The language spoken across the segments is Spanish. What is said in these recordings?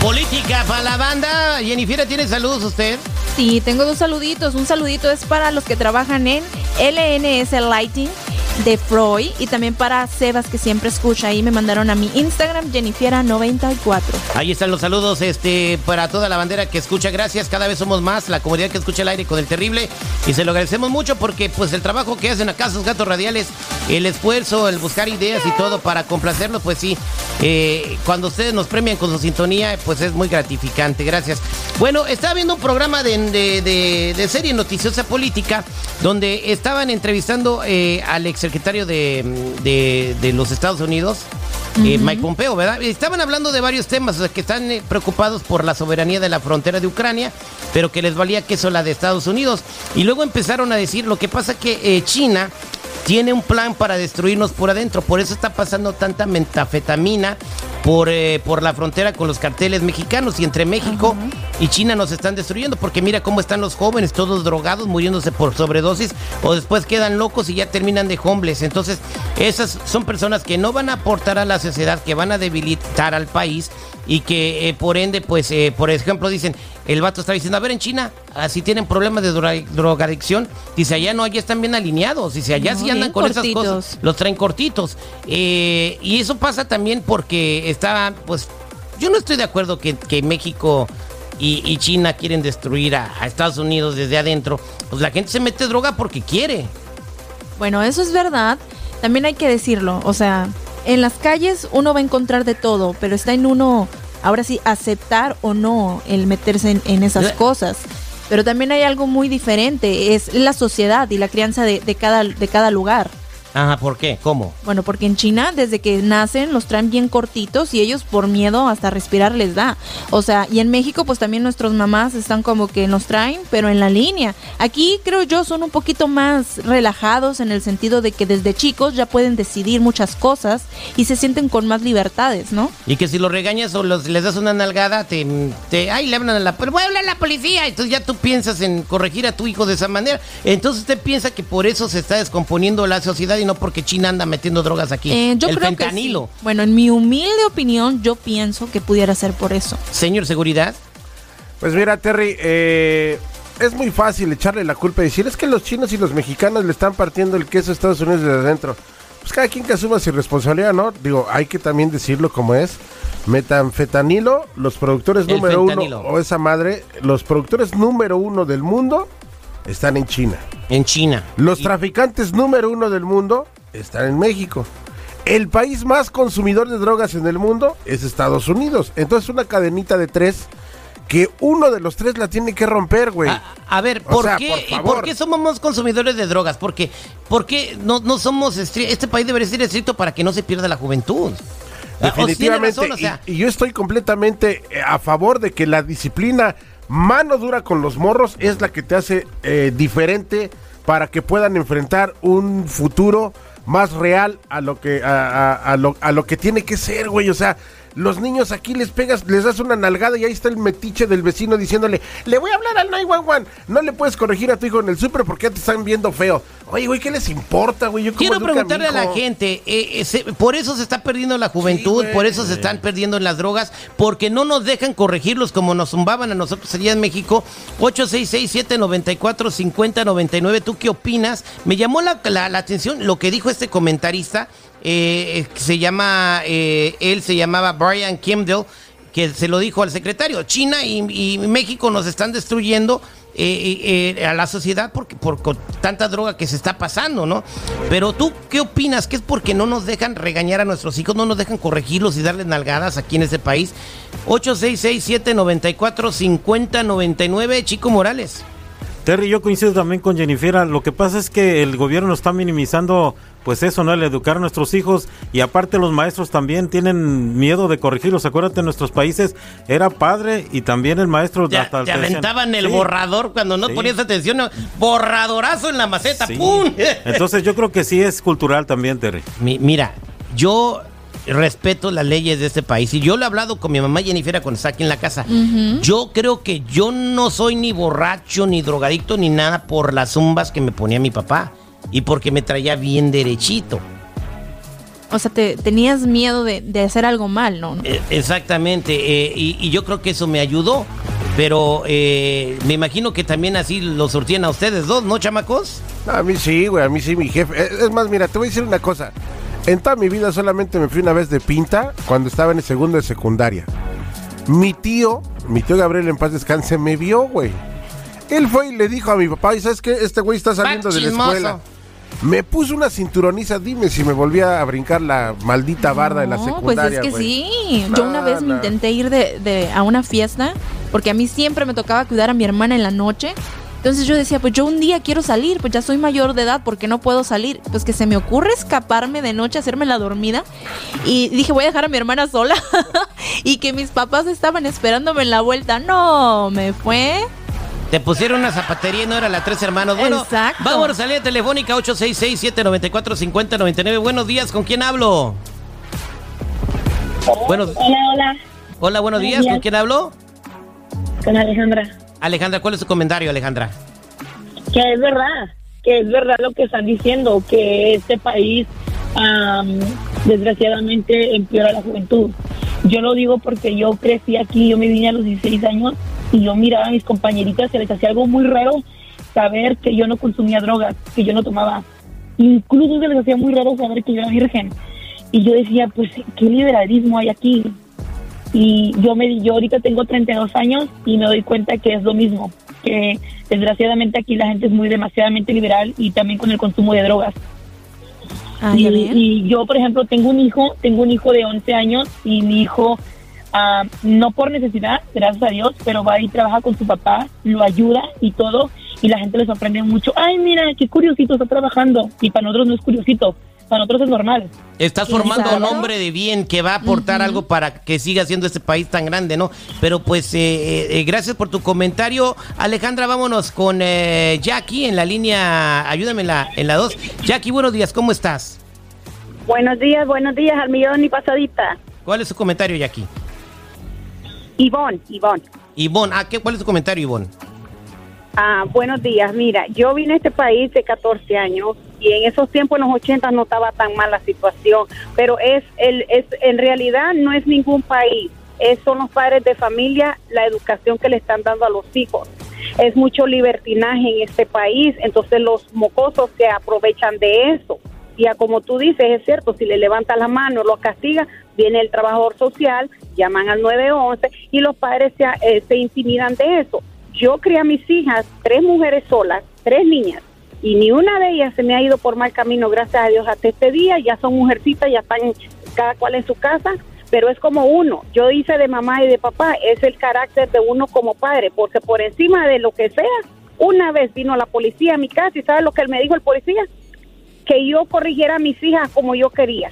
Política para la banda. Jennifer, ¿tiene saludos usted? Sí, tengo dos saluditos. Un saludito es para los que trabajan en LNS Lighting de Freud y también para Sebas que siempre escucha. Ahí me mandaron a mi Instagram, Jennifiera94. Ahí están los saludos este, para toda la bandera que escucha. Gracias, cada vez somos más, la comunidad que escucha el aire con el terrible. Y se lo agradecemos mucho porque pues el trabajo que hacen acá sus gatos radiales, el esfuerzo, el buscar ideas y todo para complacerlos, pues sí, eh, cuando ustedes nos premian con su sintonía, pues es muy gratificante. Gracias. Bueno, estaba viendo un programa de, de, serie noticiosa política donde estaban entrevistando eh, al ex secretario de, de, los Estados Unidos, eh, Mike Pompeo, ¿verdad? Estaban hablando de varios temas, o sea, que están eh, preocupados por la soberanía de la frontera de Ucrania, pero que les valía que eso la de Estados Unidos. Y luego empezaron a decir, lo que pasa que eh, China tiene un plan para destruirnos por adentro, por eso está pasando tanta metafetamina por, eh, por la frontera con los carteles mexicanos y entre México y China nos están destruyendo porque mira cómo están los jóvenes, todos drogados, muriéndose por sobredosis o después quedan locos y ya terminan de homeless. Entonces, esas son personas que no van a aportar a la sociedad, que van a debilitar al país y que eh, por ende, pues, eh, por ejemplo, dicen, el vato está diciendo, a ver, en China, así tienen problemas de drogadicción, dice, allá no, allá están bien alineados, dice, allá sí andan con esas cosas, los traen cortitos. y eso pasa también porque estaba, pues, yo no estoy de acuerdo que, México y, China quieren destruir a, Estados Unidos desde adentro. Pues la gente se mete droga porque quiere. Bueno, eso es verdad. También hay que decirlo. O sea, en las calles uno va a encontrar de todo, pero está en uno, ahora sí, aceptar o no el meterse en, esas cosas. Pero también hay algo muy diferente, es la sociedad y la crianza de, cada, de cada lugar. Ajá, ¿por qué? ¿Cómo? Bueno, porque en China desde que nacen los traen bien cortitos y ellos por miedo hasta respirar les da. O sea, y en México pues también nuestros mamás están como que nos traen, pero en la línea. Aquí creo yo son un poquito más relajados en el sentido de que desde chicos ya pueden decidir muchas cosas y se sienten con más libertades, ¿no? Y que si los regañas o los, les das una nalgada, te, te ay, le hablan a la, pero voy a hablar a la policía. Entonces ya tú piensas en corregir a tu hijo de esa manera. Entonces usted piensa que por eso se está descomponiendo la sociedad y no porque China anda metiendo drogas aquí. Eh, yo el creo fentanilo. Que Bueno, en mi humilde opinión, yo pienso que pudiera ser por eso. Señor Seguridad. Pues mira, Terry, eh, es muy fácil echarle la culpa y decir es que los chinos y los mexicanos le están partiendo el queso a Estados Unidos desde adentro. Pues cada quien que asuma su responsabilidad, ¿no? Digo, hay que también decirlo como es. Metanfetanilo, los productores número uno, o esa madre, los productores número uno del mundo están en China. En China. Los traficantes número uno del mundo están en México. El país más consumidor de drogas en el mundo es Estados Unidos. Entonces una cadenita de tres que uno de los tres la tiene que romper, güey. A, ver, ¿por, qué, por, qué, somos más consumidores de drogas? Porque, porque no, no somos este país debería ser estricto para que no se pierda la juventud. Definitivamente. y, yo estoy completamente eh, a favor de que la disciplina mano dura con los morros es la que te hace eh, diferente para que puedan enfrentar un futuro más real a lo que a, lo, a lo que tiene que ser, güey. O sea, los niños aquí les pegas, les das una nalgada y ahí está el metiche del vecino diciéndole, le voy a hablar al 911. No le puedes corregir a tu hijo en el súper porque ya te están viendo feo. Oye, güey, ¿qué les importa, güey? Yo Quiero preguntarle a, la gente, eh, eh, por eso se está perdiendo la juventud, por eso se están perdiendo las drogas, porque no nos dejan corregirlos como nos zumbaban a nosotros allá en México. 866-794-5099, ¿tú qué opinas? Me llamó la, la atención lo que dijo este comentarista eh, se llama, eh, él se llamaba Brian Kimdell, que se lo dijo al secretario, China y, México nos están destruyendo eh, a la sociedad porque por tanta droga que se está pasando, ¿no? Pero tú, ¿qué opinas? ¿Que es porque no nos dejan regañar a nuestros hijos, no nos dejan corregirlos y darles nalgadas aquí en ese país? 866-794-5099, Chico Morales. Terry, yo coincido también con Jennifer. Lo que pasa es que el gobierno está minimizando pues eso, ¿no? El educar a nuestros hijos y aparte los maestros también tienen miedo de corregirlos. Acuérdate, en nuestros países era padre y también el maestro... Ya, hasta te aventaban el borrador cuando no ponías atención, borradorazo en la maceta, ¡pum! Entonces yo creo que sí es cultural también, Terry. mira, yo respeto las leyes de este país. Y yo lo he hablado con mi mamá Jennifer cuando está aquí en la casa. Yo creo que yo no soy ni borracho, ni drogadicto, ni nada por las zumbas que me ponía mi papá y porque me traía bien derechito. o sea, te, tenías miedo de, hacer algo mal, ¿no? Eh, exactamente, eh, y, yo creo que eso me ayudó, pero eh, me imagino que también así lo surtían a ustedes dos, ¿no, chamacos? A mí sí, güey, a mí sí, mi jefe. Es más, mira, te voy a decir una cosa. En toda mi vida solamente me fui una vez de pinta cuando estaba en el segundo de secundaria. Mi tío, mi tío Gabriel en paz descanse, me vio, güey. Él fue y le dijo a mi papá, ¿y sabes qué? Este güey está saliendo de la escuela. Me puso una cinturoniza, dime si me volvía a brincar la maldita barda de la secundaria. Pues es que sí. Yo una vez me intenté ir de, a una fiesta porque a mí siempre me tocaba cuidar a mi hermana en la noche. Entonces yo decía, pues yo un día quiero salir, pues ya soy mayor de edad, ¿por qué no puedo salir? Pues que se me ocurre escaparme de noche, hacerme la dormida. Y dije, voy a dejar a mi hermana sola. y que mis papás estaban esperándome en la vuelta. No, me fue te pusieron una zapatería y no era la tres hermanos. Bueno, Exacto. vamos a salir telefónica 866-794-5099. Buenos días, ¿con quién hablo? Hola, hola. Hola, buenos, días. ¿con quién hablo? Con Alejandra. Alejandra, ¿cuál es su comentario, Alejandra? Que es verdad, que es verdad lo que están diciendo, que este país desgraciadamente empeora la juventud. Yo lo digo porque yo crecí aquí, yo me vine a los 16 años y yo miraba a mis compañeritas, se les hacía algo muy raro saber que yo no consumía drogas, que yo no tomaba. Incluso se les hacía muy raro saber que yo era virgen. Y yo decía, pues, ¿qué liberalismo hay aquí? Y yo me yo ahorita tengo 32 años y me doy cuenta que es lo mismo, que desgraciadamente aquí la gente es muy demasiadamente liberal y también con el consumo de drogas. Ah, y, y, yo, por ejemplo, tengo un hijo, tengo un hijo de 11 años y mi hijo Ah, no por necesidad, gracias a Dios, pero va y trabaja con su papá, lo ayuda y todo, y la gente le sorprende mucho. Ay, mira, qué curiosito está trabajando. Y para nosotros no es curiosito, para nosotros es normal. Estás formando un hombre de bien que va a aportar algo para que siga siendo este país tan grande, ¿no? Pero pues eh, eh, eh, gracias por tu comentario. Alejandra, vámonos con Jackie en la línea, ayúdame en la, en la 2. Jackie, buenos días, ¿cómo estás? Buenos días, buenos días, al millón y pasadita. ¿Cuál es su comentario, Jackie? Ivonne, Ivonne. Ivonne, ¿a ah, qué, ¿cuál es tu comentario, Ivonne? Ah, buenos días. Mira, yo vine a este país de 14 años y en esos tiempos, en los 80, no estaba tan mal la situación, pero es, el, es en realidad no es ningún país. Es, son los padres de familia, la educación que le están dando a los hijos. Es mucho libertinaje en este país, entonces los mocosos se aprovechan de eso. Y como tú dices, es cierto, si le levanta la mano, lo castiga, viene el trabajador social, llaman al 911 y los padres se, eh, se intimidan de eso. Yo crié a mis hijas, tres mujeres solas, tres niñas, y ni una de ellas se me ha ido por mal camino, gracias a Dios, hasta este día. Ya son mujercitas, ya están cada cual en su casa, pero es como uno. Yo hice de mamá y de papá, es el carácter de uno como padre, porque por encima de lo que sea, una vez vino la policía a mi casa y ¿sabes lo que me dijo el policía? Que yo corrigiera a mis hijas como yo quería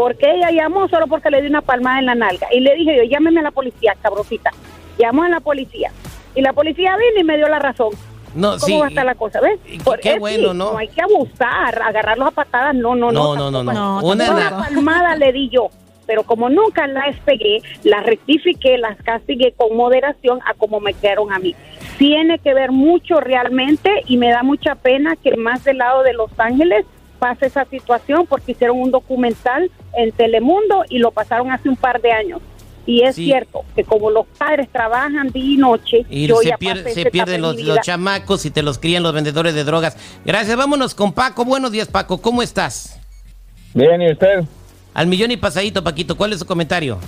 porque ella llamó solo porque le di una palmada en la nalga. Y le dije yo, llámeme a la policía, cabrosita. Llamó a la policía. Y la policía vino y me dio la razón. No, ¿Cómo va a estar la cosa? ¿Ves? qué bueno, ¿no? No hay que abusar, agarrarlos a patadas, no, no, no. No, no, no, Una, palmada le di yo. Pero como nunca la despegué, la rectifiqué, las castigué con moderación a como me quedaron a mí. Tiene que ver mucho realmente y me da mucha pena que más del lado de Los Ángeles pasa esa situación porque hicieron un documental en Telemundo y lo pasaron hace un par de años. Y es cierto que como los padres trabajan día y noche, y se, pierden los, chamacos y te los crían los vendedores de drogas. Gracias, vámonos con Paco. Buenos días, Paco. ¿Cómo estás? Bien, ¿y usted? Al millón y pasadito, Paquito. ¿Cuál es su comentario?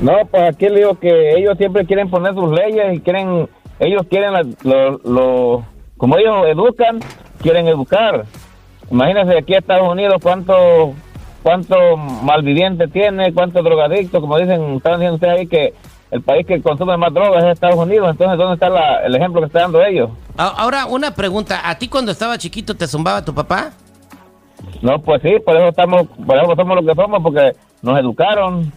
No, pues aquí le digo que ellos siempre quieren poner sus leyes y quieren, ellos quieren, lo, lo como ellos educan, quieren educar. Imagínense aquí en Estados Unidos cuánto cuánto malviviente tiene, cuánto drogadicto, como dicen, están diciendo ustedes ahí que el país que consume más drogas es Estados Unidos, entonces ¿dónde está el ejemplo que están dando ellos? Ahora, una pregunta, ¿a ti cuando estaba chiquito te zumbaba tu papá? No, pues sí, por eso estamos, por eso somos lo que somos, porque nos educaron.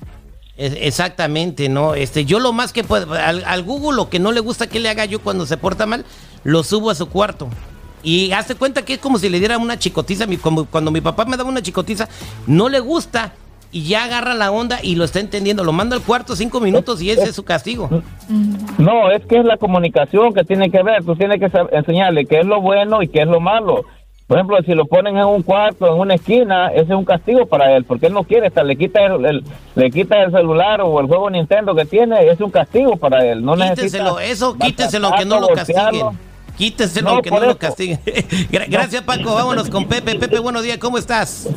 exactamente, no, este, yo lo más que puedo, al, al Google lo que no le gusta que le haga yo cuando se porta mal, lo subo a su cuarto. Y hace cuenta que es como si le diera una chicotiza. Como cuando mi papá me daba una chicotiza, no le gusta y ya agarra la onda y lo está entendiendo. Lo manda al cuarto cinco minutos y ese es su castigo. No, es que es la comunicación que tiene que ver. Tú tienes que enseñarle qué es lo bueno y qué es lo malo. Por ejemplo, si lo ponen en un cuarto, en una esquina, ese es un castigo para él, porque él no quiere estar, le quita el, le quita el celular o el juego Nintendo que tiene, es un castigo para él. No quítenselo, eso quítenselo aunque no lo castiguen. Quítenselo aunque no lo castiguen. Gracias Paco, vámonos con Pepe. Pepe, buenos días, ¿cómo estás?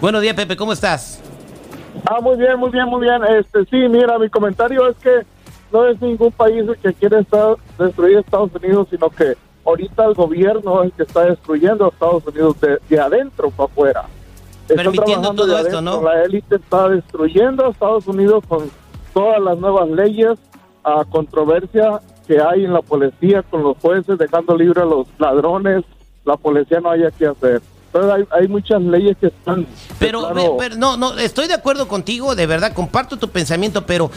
Buenos días Pepe, ¿cómo estás? Ah, muy bien, muy bien, muy bien. Este, sí, mira, mi comentario es que no es ningún país el que quiere estar, destruir Estados Unidos, sino que ahorita el gobierno es el que está destruyendo a Estados Unidos de, adentro para afuera. Permitiendo todo esto, ¿no? La élite está destruyendo a Estados Unidos con todas las nuevas leyes, a controversia que hay en la policía con los jueces, dejando libre a los ladrones. La policía no haya que hacer hay, muchas leyes que están... Pero, no, no, estoy de acuerdo contigo, de verdad, comparto tu pensamiento, pero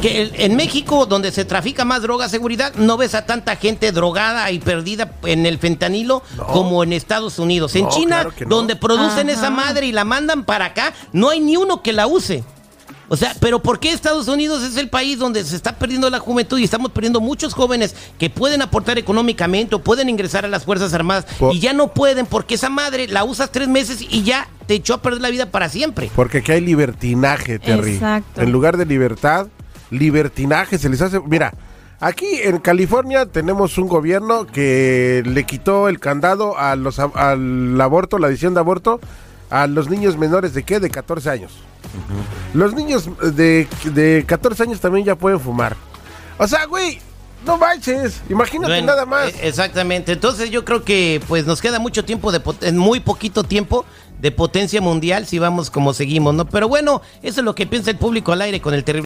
que en México, donde se trafica más droga, seguridad, no ves a tanta gente drogada y perdida en el fentanilo como en Estados Unidos. En China, donde producen esa madre y la mandan para acá, no hay ni uno que la use. O sea, pero ¿por qué Estados Unidos es el país donde se está perdiendo la juventud y estamos perdiendo muchos jóvenes que pueden aportar económicamente o pueden ingresar a las Fuerzas Armadas y ya no pueden porque esa madre la usas tres meses y ya te echó a perder la vida para siempre? Porque aquí hay libertinaje, Terry. Exacto. En lugar de libertad, libertinaje se les hace... Mira, aquí en California tenemos un gobierno que le quitó el candado a los, al aborto, la adición de aborto, a los niños menores de qué? De 14 años. Los niños de, de 14 años también ya pueden fumar. O sea, güey, no manches, imagínate nada más. E, exactamente, entonces yo creo que pues nos queda mucho tiempo, de en muy poquito tiempo de potencia mundial si vamos como seguimos, ¿no? Pero bueno, eso es lo que piensa el público al aire con el terrible.